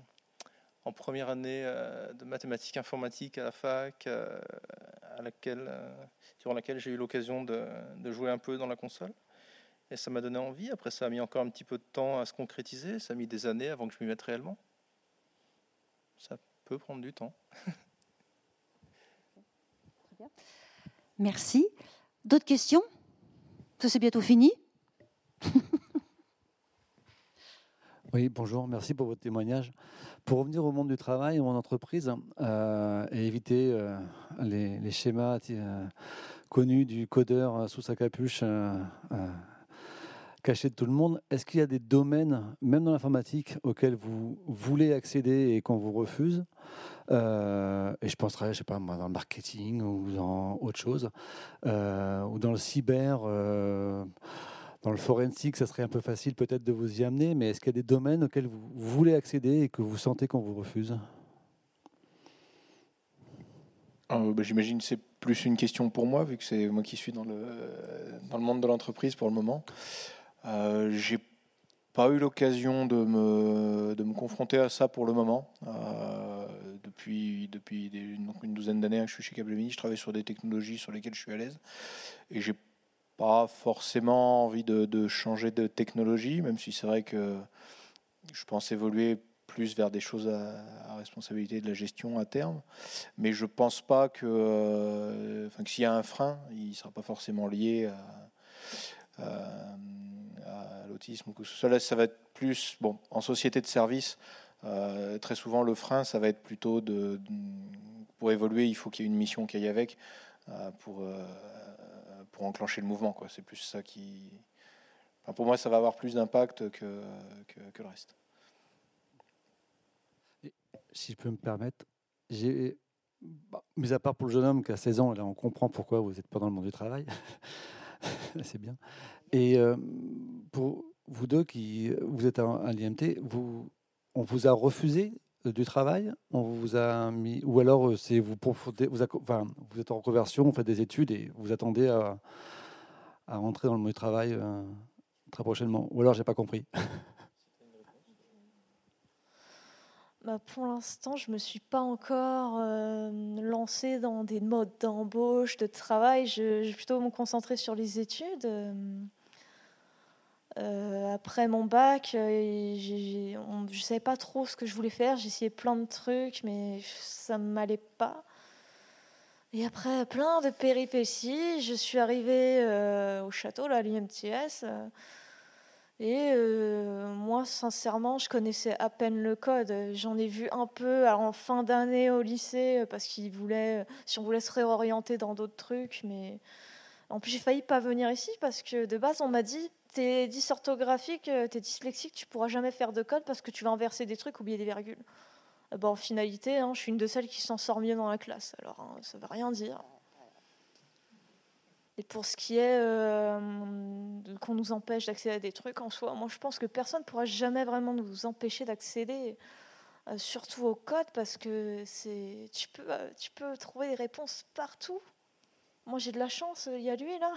en première année euh, de mathématiques informatiques à la fac, euh, à laquelle, euh, durant laquelle j'ai eu l'occasion de, jouer un peu dans la console. Et ça m'a donné envie. Après, ça a mis encore un petit peu de temps à se concrétiser. Ça a mis des années avant que je m'y mette réellement. Ça peut prendre du temps. Très bien. Merci. D'autres questions? Ça, c'est bientôt fini? oui, bonjour. Merci pour votre témoignage. Pour revenir au monde du travail, mon entreprise, euh, et éviter euh, les, schémas euh, connus du codeur sous sa capuche caché de tout le monde, est-ce qu'il y a des domaines, même dans l'informatique, auxquels vous voulez accéder et qu'on vous refuse? Et je penserais, je sais pas moi, dans le marketing ou dans autre chose, ou dans le cyber dans le forensique, ça serait un peu facile peut-être de vous y amener, mais est-ce qu'il y a des domaines auxquels vous voulez accéder et que vous sentez qu'on vous refuse? Euh, bah, J'imagine que c'est plus une question pour moi, vu que c'est moi qui suis dans le, dans le monde de l'entreprise pour le moment. Euh, J'ai pas eu l'occasion de me, de me confronter à ça pour le moment. Euh, depuis depuis une douzaine d'années que je suis chez Capgemini, je travaille sur des technologies sur lesquelles je suis à l'aise. Et pas forcément envie de, changer de technologie, même si c'est vrai que je pense évoluer plus vers des choses à, responsabilité de la gestion à terme. Mais je pense pas que, euh, enfin, s'il y a un frein, il sera pas forcément lié à, l'autisme ou que ce ça va être plus, bon, en société de service, euh, très souvent le frein, ça va être plutôt de, pour évoluer, il faut qu'il y ait une mission qui aille avec. Euh, pour pour enclencher le mouvement. Quoi. C'est plus ça qui. pour moi, ça va avoir plus d'impact que, que, le reste. si je peux me permettre, j'ai. Bah, mis à part pour le jeune homme qui a 16 ans, là on comprend pourquoi vous n'êtes pas dans le monde du travail. *laughs* C'est bien. Et euh, pour vous deux qui vous êtes à, l'IMT, vous, on vous a refusé du travail On vous a mis ou alors euh, c'est vous vous, vous êtes en reconversion, vous faites des études et vous attendez à, rentrer dans le monde du travail euh, très prochainement. Ou alors j'ai pas compris. *laughs* Bah pour l'instant, je me suis pas encore euh, lancée dans des modes d'embauche, de travail. Je, je, vais plutôt me concentrer sur les études. Euh, après mon bac, euh, je ne savais pas trop ce que je voulais faire. Essayé plein de trucs, mais ça ne m'allait pas. Et après plein de péripéties, je suis arrivée euh, au château, là, à l'IMTS. et moi, sincèrement, je connaissais à peine le code. J'en ai vu un peu en fin d'année au lycée, parce qu'ils voulaient, si on voulait se réorienter dans d'autres trucs. Mais en plus, j'ai failli pas venir ici, parce que de base, on m'a dit t'es dysorthographique, euh, t'es dyslexique, tu pourras jamais faire de code parce que tu vas inverser des trucs, oublier des virgules. bah, en finalité, hein, je suis une de celles qui s'en sort mieux dans la classe. Alors, hein, ça ne veut rien dire. Et pour ce qui est euh, qu'on nous empêche d'accéder à des trucs en soi, moi je pense que personne ne pourra jamais vraiment nous empêcher d'accéder, euh, surtout au code, parce que tu peux, tu peux trouver des réponses partout. Moi j'ai de la chance, il y a lui là.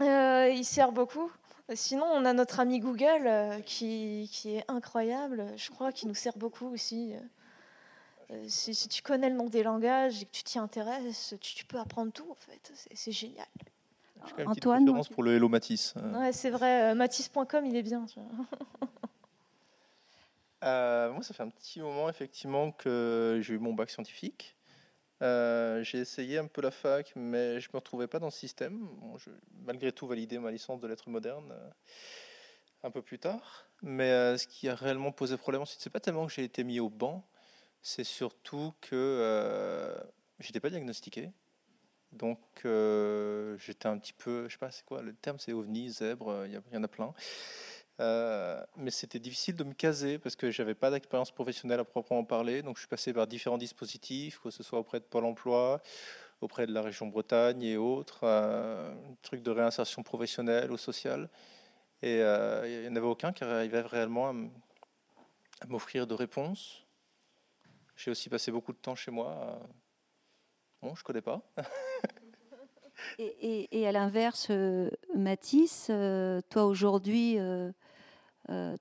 *laughs* il sert beaucoup. Sinon, on a notre ami Google qui, qui, est incroyable, je crois, qui nous sert beaucoup aussi. Euh, si, tu connais le nom des langages et que tu t'y intéresses, tu, peux apprendre tout en fait. C'est génial. J'ai quand même Antoine, une pour le Hello Matisse. Ouais, c'est vrai. Euh, Matisse.com, il est bien. *laughs* Euh, moi, ça fait un petit moment effectivement que j'ai eu mon bac scientifique. J'ai essayé un peu la fac, mais je ne me retrouvais pas dans le système. malgré tout, validé ma licence de lettres modernes un peu plus tard. Mais ce qui a réellement posé problème ensuite, c'est pas tellement que j'ai été mis au banc, c'est surtout que euh, j'étais pas diagnostiqué. Donc euh, j'étais un petit peu, je sais pas, c'est quoi le terme, c'est ovni, zèbre, il y, en a plein. Euh, mais c'était difficile de me caser parce que j'avais pas d'expérience professionnelle à proprement parler. Donc je suis passé par différents dispositifs, que ce soit auprès de Pôle Emploi, auprès de la région Bretagne et autres, euh, trucs de réinsertion professionnelle ou sociale. Et il n'y en avait aucun qui arrivait réellement à m'offrir de réponses. J'ai aussi passé beaucoup de temps chez moi. Euh, bon, je connais pas. *laughs* et, à l'inverse, euh, Mathis, euh, toi aujourd'hui,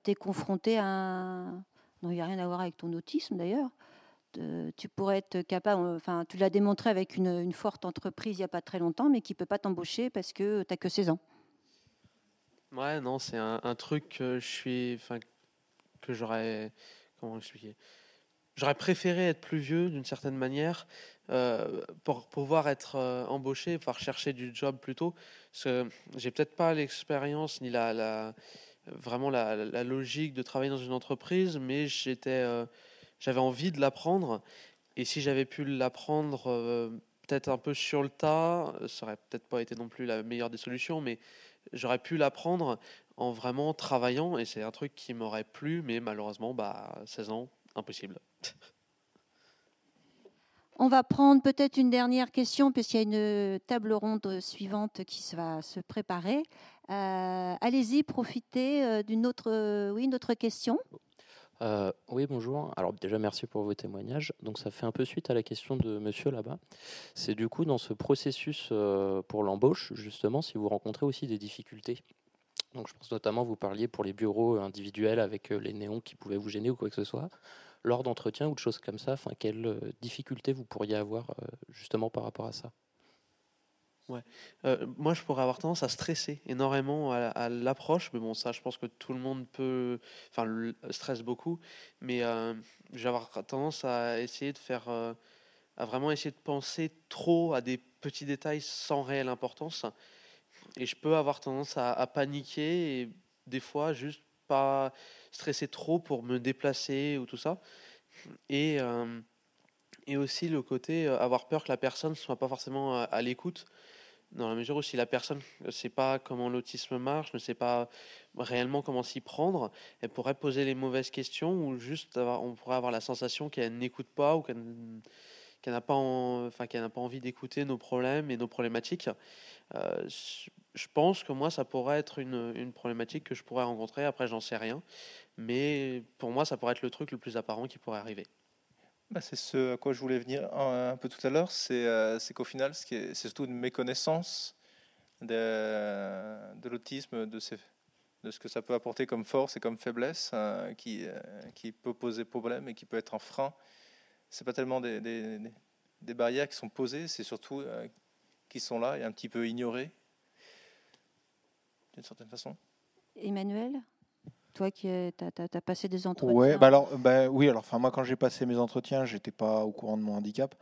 tu es confronté à un... Non, il n'y a rien à voir avec ton autisme d'ailleurs. tu pourrais être capable, enfin, tu l'as démontré avec une, forte entreprise il n'y a pas très longtemps, mais qui ne peut pas t'embaucher parce que tu n'as que 16 ans. Ouais, non, c'est un, truc que je suis, que j'aurais, comment expliquer? J'aurais préféré être plus vieux d'une certaine manière euh, pour pouvoir être euh, embauché, pouvoir chercher du job plus tôt. Parce que j'ai peut-être pas l'expérience ni la, vraiment la, logique de travailler dans une entreprise, mais j'étais, euh, j'avais envie de l'apprendre. Et si j'avais pu l'apprendre peut-être un peu sur le tas, ça aurait peut-être pas été non plus la meilleure des solutions, mais j'aurais pu l'apprendre en vraiment travaillant. Et c'est un truc qui m'aurait plu, mais malheureusement, bah, 16 ans, impossible. *laughs* On va prendre peut-être une dernière question, puisqu'il y a une table ronde suivante qui va se préparer. Euh, allez-y, profitez euh, d'une autre, oui, une autre question. Euh, oui, bonjour. Alors déjà, merci pour vos témoignages. Donc ça fait un peu suite à la question de monsieur là-bas. C'est du coup dans ce processus pour l'embauche, justement, si vous rencontrez aussi des difficultés. Donc je pense notamment, vous parliez pour les bureaux individuels avec les néons qui pouvaient vous gêner ou quoi que ce soit lors d'entretien ou de choses comme ça Quelles euh, difficultés vous pourriez avoir euh, justement par rapport à ça? Ouais. Euh, moi, je pourrais avoir tendance à stresser énormément à, l'approche, mais bon, ça, je pense que tout le monde peut, enfin, le stresse beaucoup, mais euh, je vais avoir tendance à essayer de faire, à vraiment essayer de penser trop à des petits détails sans réelle importance, et je peux avoir tendance à, à paniquer et des fois juste pas stresser trop pour me déplacer ou tout ça. Et, euh, et aussi le côté euh, avoir peur que la personne ne soit pas forcément à, l'écoute, dans la mesure où si la personne ne sait pas comment l'autisme marche, ne sait pas réellement comment s'y prendre, elle pourrait poser les mauvaises questions ou juste on pourrait avoir la sensation qu'elle n'écoute pas ou qu'elle qu'elle n'a pas, enfin, qu'elle n'a pas envie d'écouter nos problèmes et nos problématiques. Euh, je pense que moi, ça pourrait être une, une, problématique que je pourrais rencontrer. Après, j'en sais rien. Mais pour moi, ça pourrait être le truc le plus apparent qui pourrait arriver. Bah, c'est ce à quoi je voulais venir un, peu tout à l'heure. C'est, euh, qu'au final, c'est surtout une méconnaissance de, de l'autisme, de, de ce que ça peut apporter comme force et comme faiblesse, hein, qui, euh, qui peut poser problème et qui peut être un frein. C'est pas tellement des, des, des, barrières qui sont posées, c'est surtout euh, qui sont là et un petit peu ignorées d'une certaine façon. Emmanuel toi qui as, passé des entretiens ouais, bah alors, bah Oui, alors moi quand j'ai passé mes entretiens, j'étais pas au courant de mon handicap,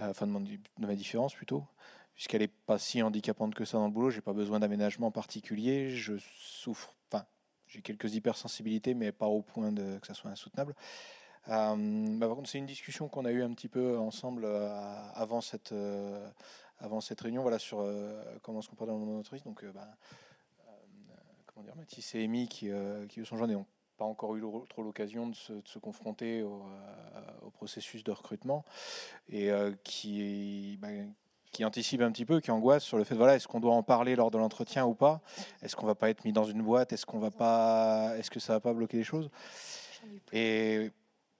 euh, enfin de, de, ma différence plutôt, puisqu'elle n'est pas si handicapante que ça dans le boulot, j'ai pas besoin d'aménagement particulier, je souffre, enfin j'ai quelques hypersensibilités, mais pas au point de, que ça soit insoutenable. Euh, bah, par contre, c'est une discussion qu'on a eue un petit peu ensemble euh, avant, cette, avant cette réunion. Voilà, sur comment se comporter dans le monde de l'entreprise. Donc, bah, comment dire, Mathis et Amy qui, euh, qui sont jeunes et ont pas encore eu trop l'occasion de, se, confronter au, processus de recrutement et qui, bah, qui anticipe un petit peu, qui angoisse sur le fait voilà, est-ce qu'on doit en parler lors de l'entretien ou pas? Est-ce qu'on va pas être mis dans une boîte? Est-ce qu'on va pas Est-ce que ça va pas bloquer les choses? Et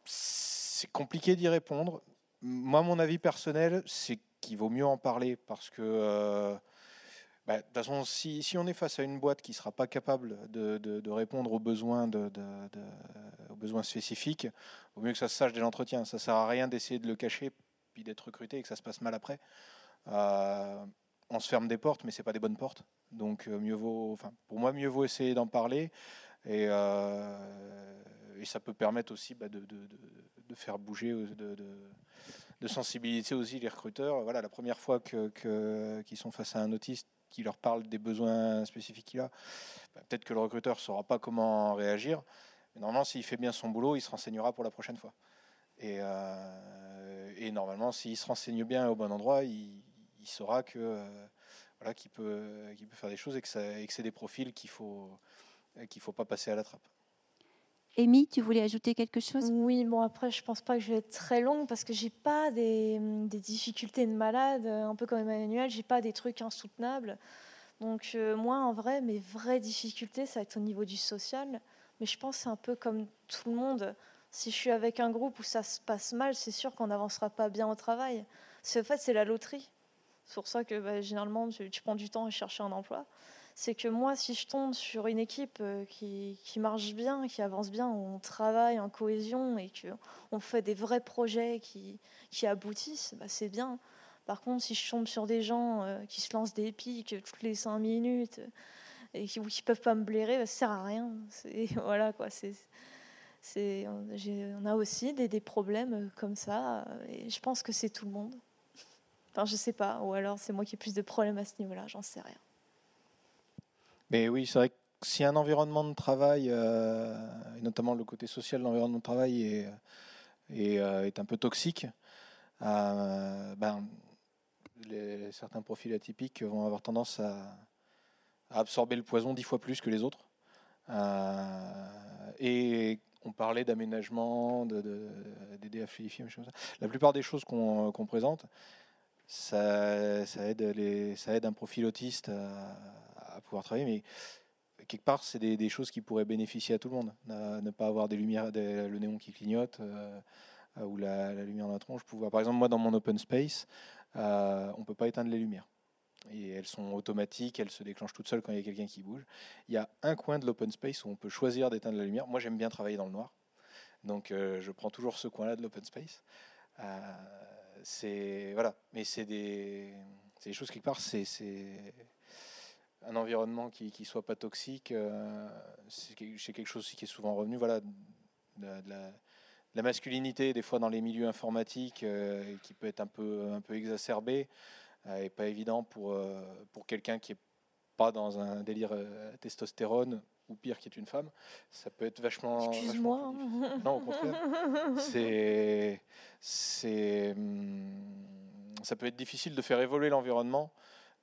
c'est compliqué d'y répondre. Moi, mon avis personnel, c'est qu'il vaut mieux en parler parce que euh, bah, de toute façon, si, on est face à une boîte qui ne sera pas capable de, répondre aux besoins, aux besoins spécifiques, il vaut mieux que ça se sache dès l'entretien. Ça ne sert à rien d'essayer de le cacher puis d'être recruté et que ça se passe mal après. Euh, on se ferme des portes, mais c'est pas des bonnes portes. Donc euh, mieux vaut, pour moi, mieux vaut essayer d'en parler. Et, euh, et, ça peut permettre aussi bah, de, faire bouger, de, de, sensibiliser aussi les recruteurs. Voilà, la première fois qu'ils sont face à un autiste qui leur parle des besoins spécifiques qu'il a, bah, peut-être que le recruteur ne saura pas comment réagir. Mais normalement, s'il fait bien son boulot, il se renseignera pour la prochaine fois. Et, et normalement, s'il se renseigne bien au bon endroit, il, saura que euh, voilà, qu'il peut faire des choses et que, c'est des profils qu'il faut qu'il faut pas passer à la trappe. Amy, tu voulais ajouter quelque chose? Oui, bon après je pense pas que je vais être très longue parce que j'ai pas des, des, difficultés de malade, un peu comme Emmanuel, j'ai pas des trucs insoutenables. Donc euh, moi en vrai, mes vraies difficultés, ça va être au niveau du social. Mais je pense c'est un peu comme tout le monde. Si je suis avec un groupe où ça se passe mal, c'est sûr qu'on n'avancera pas bien au travail. C'est en fait c'est la loterie. C'est pour ça que bah, généralement, tu, prends du temps à chercher un emploi. C'est que moi, si je tombe sur une équipe euh, qui, qui, marche bien, qui avance bien, où on travaille en cohésion et qu'on fait des vrais projets qui, qui aboutissent, bah, c'est bien. Par contre, si je tombe sur des gens euh, qui se lancent des pics toutes les cinq minutes et qui ne peuvent pas me blairer, bah, ça sert à rien. *laughs* Voilà, quoi, c'est, c'est, on a aussi des, des problèmes comme ça et je pense que c'est tout le monde. Enfin, je sais pas. Ou alors c'est moi qui ai plus de problèmes à ce niveau-là, j'en sais rien. Mais oui, c'est vrai que si un environnement de travail, euh, et notamment le côté social de l'environnement de travail, est, est, euh, un peu toxique, euh, ben, certains profils atypiques vont avoir tendance à, absorber le poison dix fois plus que les autres. et on parlait d'aménagement, d'aider de, à fluidifier, La plupart des choses qu'on présente, ça, ça, aide les, ça aide un profil autiste à, pouvoir travailler, mais quelque part, c'est des, choses qui pourraient bénéficier à tout le monde. Ne, pas avoir des lumières, le néon qui clignote euh, ou la, lumière dans la tronche. Pouvoir, par exemple, moi, dans mon open space, euh, on ne peut pas éteindre les lumières. Et elles sont automatiques, elles se déclenchent toutes seules quand il y a quelqu'un qui bouge. Il y a un coin de l'open space où on peut choisir d'éteindre la lumière. Moi, j'aime bien travailler dans le noir. Donc, euh, je prends toujours ce coin-là de l'open space c'est voilà, mais c'est des, des, choses quelque part, c'est un environnement qui qui soit pas toxique. Euh, c'est quelque chose qui est souvent revenu, voilà, de, la, masculinité des fois dans les milieux informatiques euh, qui peut être un peu un peu exacerbée euh, et pas évident pour pour quelqu'un qui est pas dans un délire testostérone ou pire qui est une femme, ça peut être vachement. Excuse-moi. Non, au contraire. C'est, c'est, hum, ça peut être difficile de faire évoluer l'environnement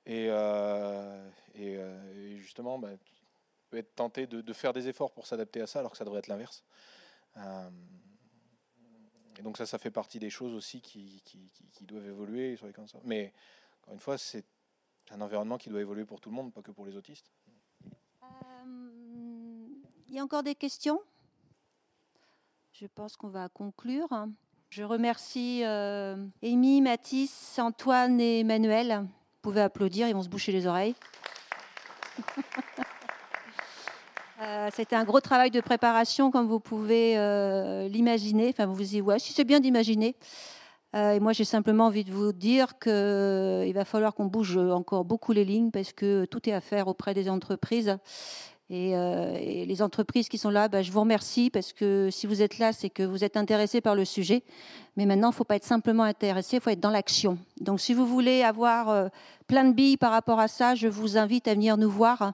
et, euh, euh, et, justement, bah, peut être tenté de, faire des efforts pour s'adapter à ça, alors que ça devrait être l'inverse. Euh, et donc ça, ça fait partie des choses aussi qui, doivent évoluer sur les cancers. Mais encore une fois, c'est un environnement qui doit évoluer pour tout le monde, pas que pour les autistes. Il y a encore des questions? Je pense qu'on va conclure. Je remercie Amy, Mathis, Antoine et Emmanuel. Vous pouvez applaudir, ils vont se boucher les oreilles. *laughs* euh, C'était un gros travail de préparation, comme vous pouvez euh, l'imaginer. Enfin, vous vous dites, ouais, si c'est bien d'imaginer. Euh, et moi, j'ai simplement envie de vous dire qu'il va falloir qu'on bouge encore beaucoup les lignes parce que tout est à faire auprès des entreprises. Euh, et, les entreprises qui sont là, bah, je vous remercie parce que si vous êtes là, c'est que vous êtes intéressés par le sujet. Mais maintenant, il ne faut pas être simplement intéressé, il faut être dans l'action. Donc, si vous voulez avoir euh, plein de billes par rapport à ça, je vous invite à venir nous voir.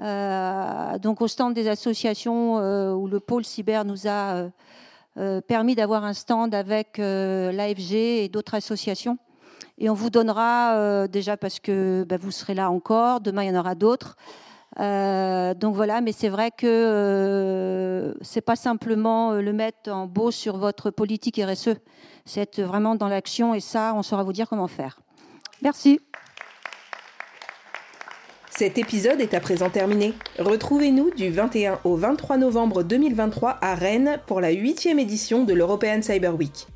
Euh, donc, au stand des associations où le pôle cyber nous a permis d'avoir un stand avec l'AFG et d'autres associations. Et on vous donnera, déjà parce que bah, vous serez là encore, demain il y en aura d'autres. Donc voilà, mais c'est vrai que c'est pas simplement le mettre en beau sur votre politique RSE, c'est vraiment dans l'action et ça, on saura vous dire comment faire. Merci. Cet épisode est à présent terminé. Retrouvez-nous du 21 au 23 novembre 2023 à Rennes pour la huitième édition de l'European Cyber Week.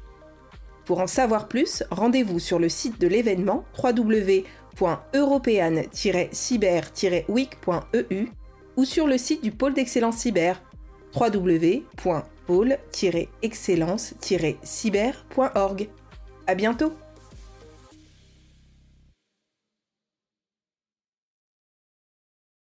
Pour en savoir plus, rendez-vous sur le site de l'événement www.european-cyber-week.eu ou sur le site du pôle d'excellence cyber www.pôle-excellence-cyber.org. À bientôt!